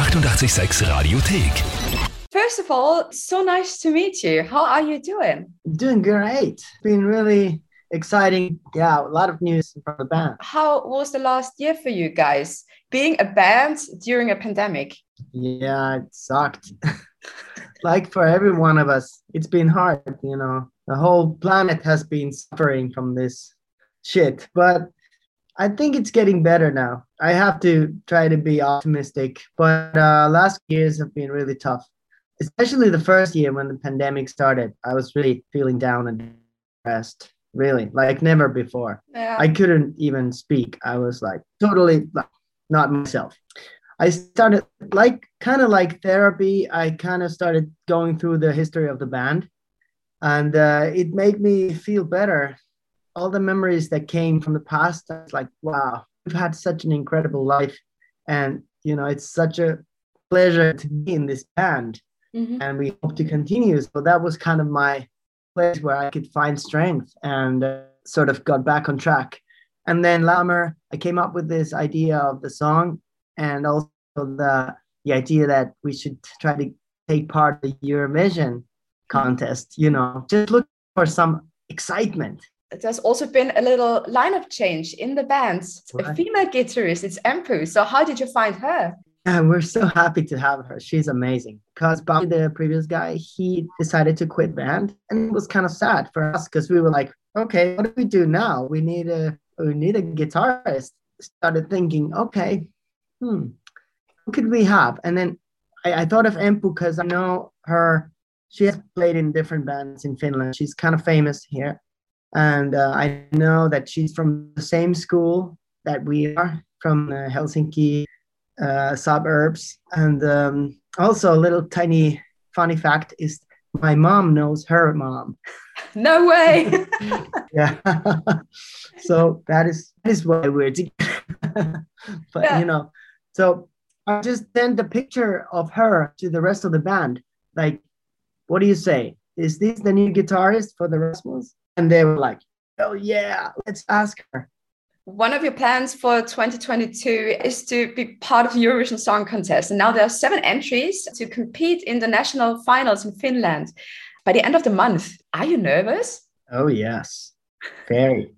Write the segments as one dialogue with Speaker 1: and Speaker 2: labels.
Speaker 1: 886 Radiothek.
Speaker 2: First of all, so nice to meet you. How are you doing?
Speaker 3: Doing great. Been really exciting. Yeah, a lot of news from the band.
Speaker 2: How was the last year for you guys? Being a band during a pandemic.
Speaker 3: Yeah, it sucked. like for every one of us, it's been hard, you know. The whole planet has been suffering from this shit, but I think it's getting better now. I have to try to be optimistic, but uh, last years have been really tough, especially the first year when the pandemic started. I was really feeling down and depressed, really, like never before.
Speaker 2: Yeah.
Speaker 3: I couldn't even speak. I was like totally not myself. I started like kind of like therapy. I kind of started going through the history of the band, and uh, it made me feel better. All the memories that came from the past, I was like, wow, we've had such an incredible life, and you know, it's such a pleasure to be in this band,
Speaker 2: Mhm.
Speaker 3: and we hope to continue. So that was kind of my place where I could find strength and uh, sort of got back on track. And then Lammer, I came up with this idea of the song and also the the idea that we should try to take part in the Eurovision contest. You know, just look for some excitement.
Speaker 2: There's also been a little lineup change in the band. A female guitarist, it's Emppu. So how did you find her?
Speaker 3: We're so happy to have her. She's amazing. Because Bobby, the previous guy, he decided to quit band, and it was kind of sad for us because we were like, okay, what do we do now? We need a we need a guitarist. Started thinking, okay, hmm, who could we have? And then I, I thought of Emppu because I know her. She has played in different bands in Finland. She's kind of famous here, and uh, I know that she's from the same school that we are from uh, Helsinki uh, suburbs. And um, also, a little tiny funny fact is my mom knows her mom.
Speaker 2: No way.
Speaker 3: Yeah. so that is that is why we're together. but
Speaker 2: Yeah.
Speaker 3: you know, so I just sent the picture of her to the rest of the band. Like, what do you say? Is this the new guitarist for the Rasmus? And they were like, Oh yeah, let's ask her.
Speaker 2: One of your plans for 2022 is to be part of the Eurovision Song Contest. And now there are seven entries to compete in the national finals in Finland by the end of the month. Are you nervous?
Speaker 3: Oh yes, very.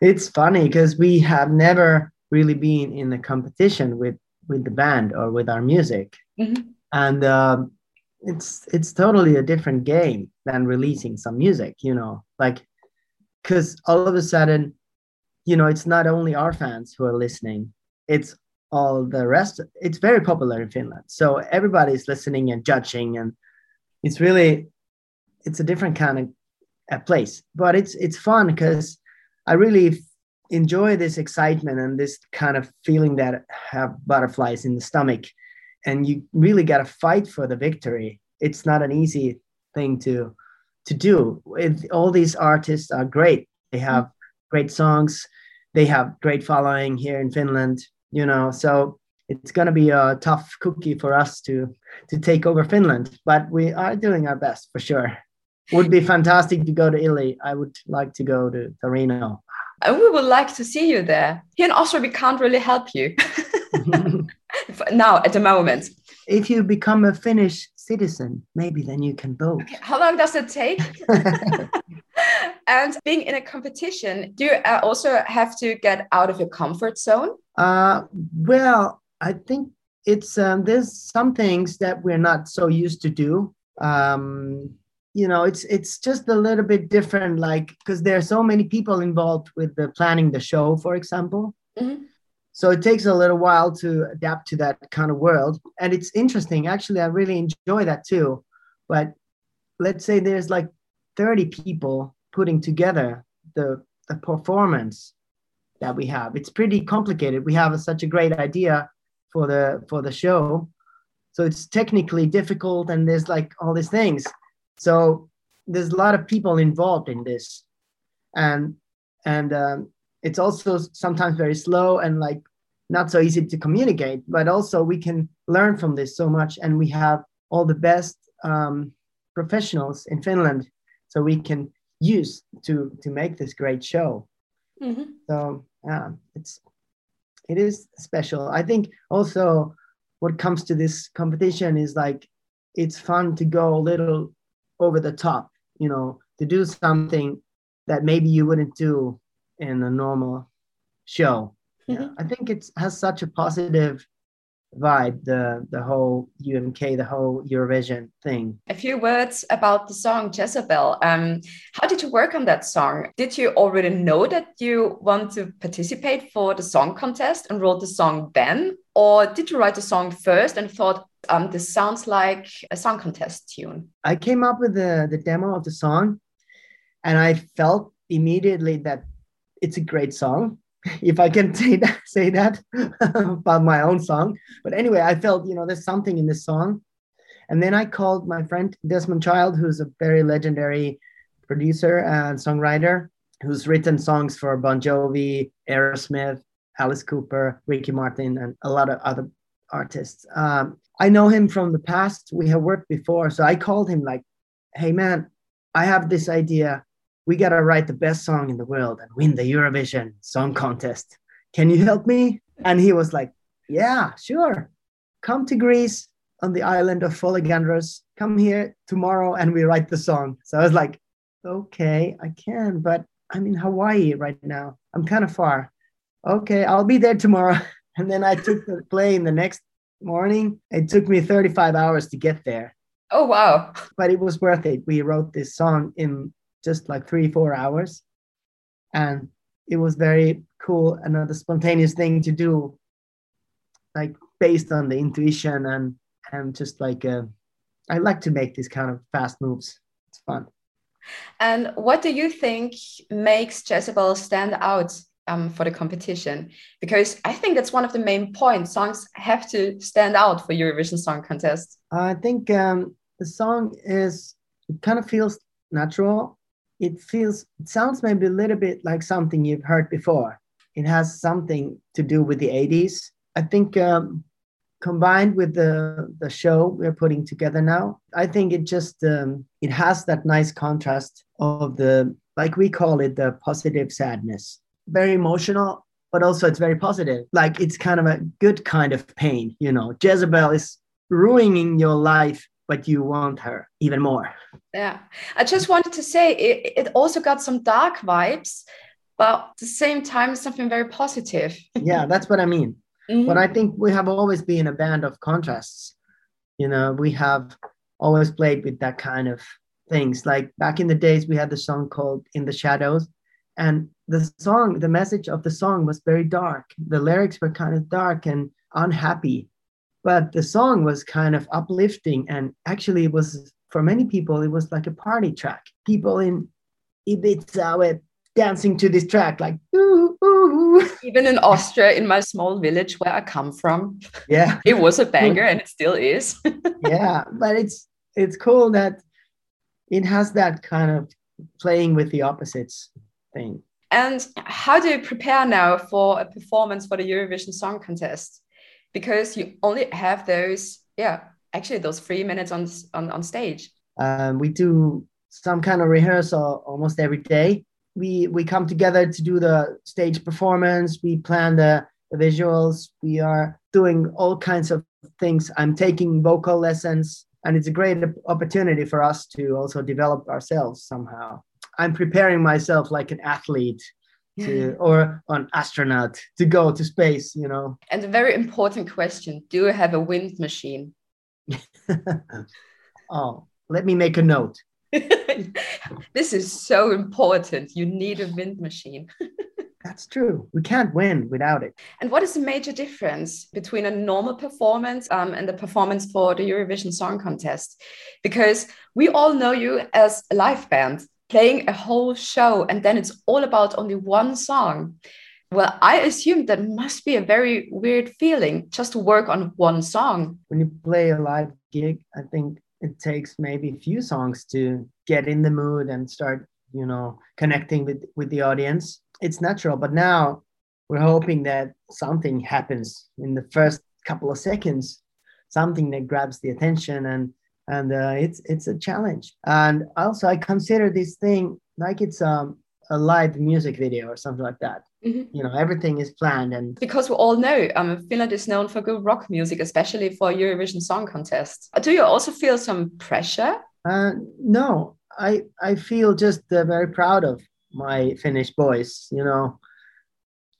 Speaker 3: It's funny because we have never really been in a competition with with the band or with our music,
Speaker 2: Mhm.
Speaker 3: and um, it's it's totally a different game than releasing some music. You know, like because all of a sudden, you know, it's not only our fans who are listening; it's all the rest. It's very popular in Finland, so everybody's listening and judging, and it's really it's a different kind of a place but it's it's fun because i really enjoy this excitement and this kind of feeling that have butterflies in the stomach and you really got to fight for the victory it's not an easy thing to to do With all these artists are great they have great songs they have great following here in finland you know so it's going to be a tough cookie for us to to take over finland but we are doing our best for sure would be fantastic to go to Italy. I would like to go to Torino.
Speaker 2: And we would like to see you there. Here in Austria, we can't really help you now at the moment.
Speaker 3: if you become a Finnish citizen, maybe then you can vote.
Speaker 2: How long does it take? and being in a competition, do you uh, also have to get out of your comfort zone?
Speaker 3: uh, well, I think it's um, there's some things that we're not so used to do. Um, you know, it's it's just a little bit different, like because there are so many people involved with the planning the show, for example.
Speaker 2: Mhm.
Speaker 3: So it takes a little while to adapt to that kind of world, and it's interesting. Actually, I really enjoy that too. But let's say there's like 30 people putting together the the performance that we have. It's pretty complicated. We have a, such a great idea for the for the show, so it's technically difficult, and there's like all these things. So there's a lot of people involved in this, and and um, it's also sometimes very slow and like not so easy to communicate. But also we can learn from this so much, and we have all the best um, professionals in Finland, so we can use to to make this great show.
Speaker 2: Mhm.
Speaker 3: So yeah, it's it is special. I think also what comes to this competition is like it's fun to go a little over the top, you know, to do something that maybe you wouldn't do in a normal show. Mm-hmm. Yeah, I think it has such a positive vibe the the whole UMK the whole Eurovision thing.
Speaker 2: A few words about the song Jezebel. Um, how did you work on that song? Did you already know that you want to participate for the song contest and wrote the song then, or did you write the song first and thought um, this sounds like a song contest tune?
Speaker 3: I came up with the the demo of the song, and I felt immediately that it's a great song if I can say that say that about my own song. But anyway, I felt you know there's something in this song, and then I called my friend Desmond Child, who's a very legendary producer and songwriter, who's written songs for Bon Jovi, Aerosmith, Alice Cooper, Ricky Martin, and a lot of other artists. Um, I know him from the past. We have worked before, so I called him like, "Hey man, I have this idea we got to write the best song in the world and win the Eurovision Song Contest. Can you help me? And he was like, Yeah, sure. Come to Greece on the island of Folegandros. Come here tomorrow and we write the song. So I was like, Okay, I can, but I'm in Hawaii right now. I'm kind of far. Okay, I'll be there tomorrow. And then I took the plane the next morning. It took me 35 hours to get there.
Speaker 2: Oh, wow.
Speaker 3: But it was worth it. We wrote this song in just like three, four hours. And it was very cool, another spontaneous thing to do, like based on the intuition and and just like uh, I like to make these kind of fast moves. It's fun.
Speaker 2: And what do you think makes Jezebel stand out um, for the competition? Because I think that's one of the main points. Songs have to stand out for Eurovision Song Contest.
Speaker 3: I think um, the song is it kind of feels natural it feels it sounds maybe a little bit like something you've heard before. It has something to do with the 80s i think um, combined with the the show we're putting together now i think it just um, it has that nice contrast of the like we call it the positive sadness. Very emotional but also it's very positive. Like it's kind of a good kind of pain you know. Jezebel is ruining your life but you want her even more.
Speaker 2: Yeah. I just wanted to say it, it also got some dark vibes, but at the same time, something very positive.
Speaker 3: yeah, that's what I mean. Mm-hmm. But I think we have always been a band of contrasts. You know, we have always played with that kind of things. Like back in the days, we had the song called In the Shadows. And the song, the message of the song was very dark. The lyrics were kind of dark and unhappy but the song was kind of uplifting and actually it was for many people it was like a party track. People in ibiza were dancing to this track like ooh, ooh.
Speaker 2: even in austria in my small village where i come from
Speaker 3: yeah.
Speaker 2: it was a banger and it still is.
Speaker 3: Yeah but it's it's cool that it has that kind of playing with the opposites thing.
Speaker 2: And how do you prepare now for a performance for the eurovision song contest because you only have those yeah actually those three minutes on on, on stage.
Speaker 3: Um, we do some kind of rehearsal almost every day. We we come together to do the stage performance. We plan the, the visuals. We are doing all kinds of things. I'm taking vocal lessons and it's a great opportunity for us to also develop ourselves somehow. I'm preparing myself like an athlete to or an astronaut to go to space you know
Speaker 2: and a very important question do you have a wind machine
Speaker 3: oh let me make a note
Speaker 2: this is so important you need a wind machine
Speaker 3: That's true. We can't win without it.
Speaker 2: And what is the major difference between a normal performance um, and the performance for the Eurovision Song Contest? Because we all know you as a live band, playing a whole show and then it's all about only one song. Well, I assume that must be a very weird feeling just to work on one song.
Speaker 3: When you play a live gig, I think it takes maybe a few songs to get in the mood and start, you know, connecting with with the audience. It's natural, but now we're hoping that something happens in the first couple of seconds, something that grabs the attention and and uh, it's it's a challenge. And also, I consider this thing like it's um, a live music video or something like that.
Speaker 2: Mhm.
Speaker 3: You know, everything is planned and
Speaker 2: Because we all know um, Finland is known for good rock music, especially for Eurovision Song Contest. Do you also feel some pressure?
Speaker 3: Uh, no, I I feel just uh, very proud of my Finnish boys, you know,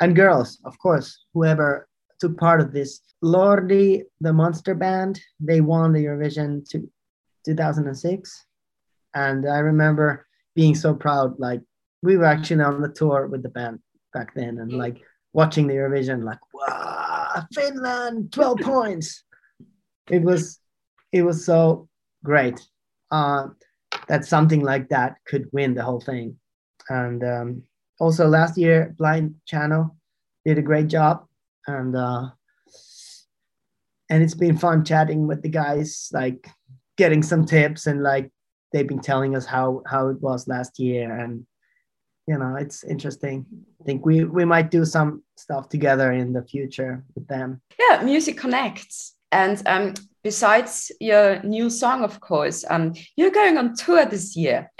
Speaker 3: and girls, of course, whoever took part of this. Lordi, the Monster Band, they won the Eurovision to 2006, and I remember being so proud. Like we were actually on the tour with the band back then, and
Speaker 2: Mm.
Speaker 3: like watching the Eurovision, like wow, Finland, 12 points. It was, it was so great uh, that something like that could win the whole thing. And um, also last year, Blind Channel did a great job, and uh, and it's been fun chatting with the guys, like getting some tips and like they've been telling us how how it was last year, and you know it's interesting. I think we we might do some stuff together in the future with them.
Speaker 2: Yeah, music connects. And um, besides your new song, of course, um, you're going on tour this year.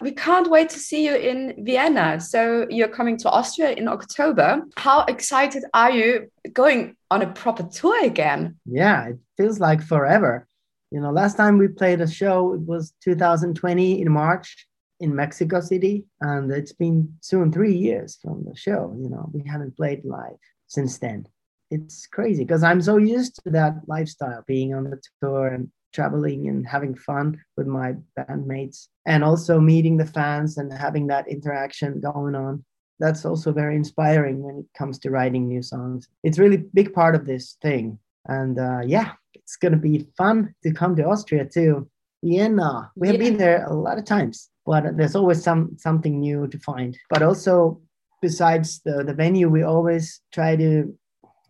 Speaker 2: We can't wait to see you in Vienna. So you're coming to Austria in October. How excited are you going on a proper tour again?
Speaker 3: yeah it feels like forever you know last time we played a show it was 2020 in march in mexico city and it's been soon three years from the show you know we haven't played live since then it's crazy because i'm so used to that lifestyle being on the tour and traveling and having fun with my bandmates and also meeting the fans and having that interaction going on. That's also very inspiring when it comes to writing new songs. It's really big part of this thing. And uh, yeah it's going to be fun to come to austria too. Vienna. We have
Speaker 2: Yeah.
Speaker 3: been there a lot of times but there's always some something new to find. But also besides the, the venue we always try to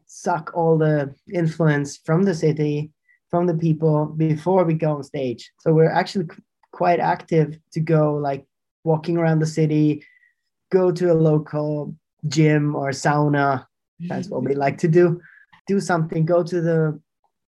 Speaker 3: suck all the influence from the city from the people before we go on stage. So we're actually qu- quite active to go like walking around the city go to a local gym or sauna. That's what we like to do. Do something go to the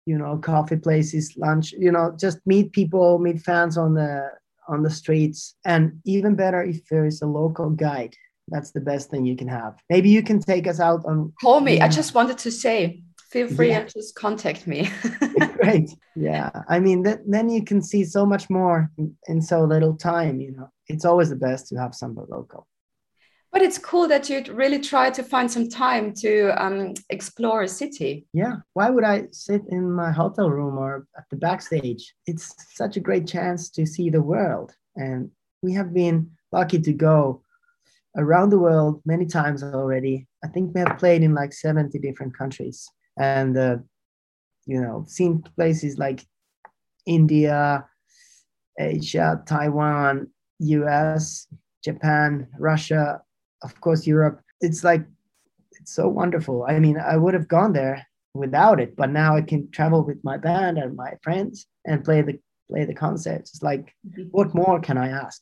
Speaker 3: you know coffee places lunch you know just meet people meet fans on the on the streets. And even better if there is a local guide that's the best thing you can have. Maybe you can take us out on
Speaker 2: Call me. I just wanted to say, feel free
Speaker 3: Yeah.
Speaker 2: and just contact me.
Speaker 3: great. Yeah. I mean that, then you can see so much more in, in so little time you know. It's always the best to have somebody local.
Speaker 2: But it's cool that you'd really try to find some time to um, explore a city.
Speaker 3: yeah. Why would i sit in my hotel room or at the backstage? It's such a great chance to see the world. And we have been lucky to go around the world many times already i think we have played in like 70 different countries and uh, you know seen places like india asia taiwan us japan russia of course europe it's like it's so wonderful. I mean, I would have gone there without it, but now I can travel with my band and my friends and play the play the concerts. It's like, what more can I ask?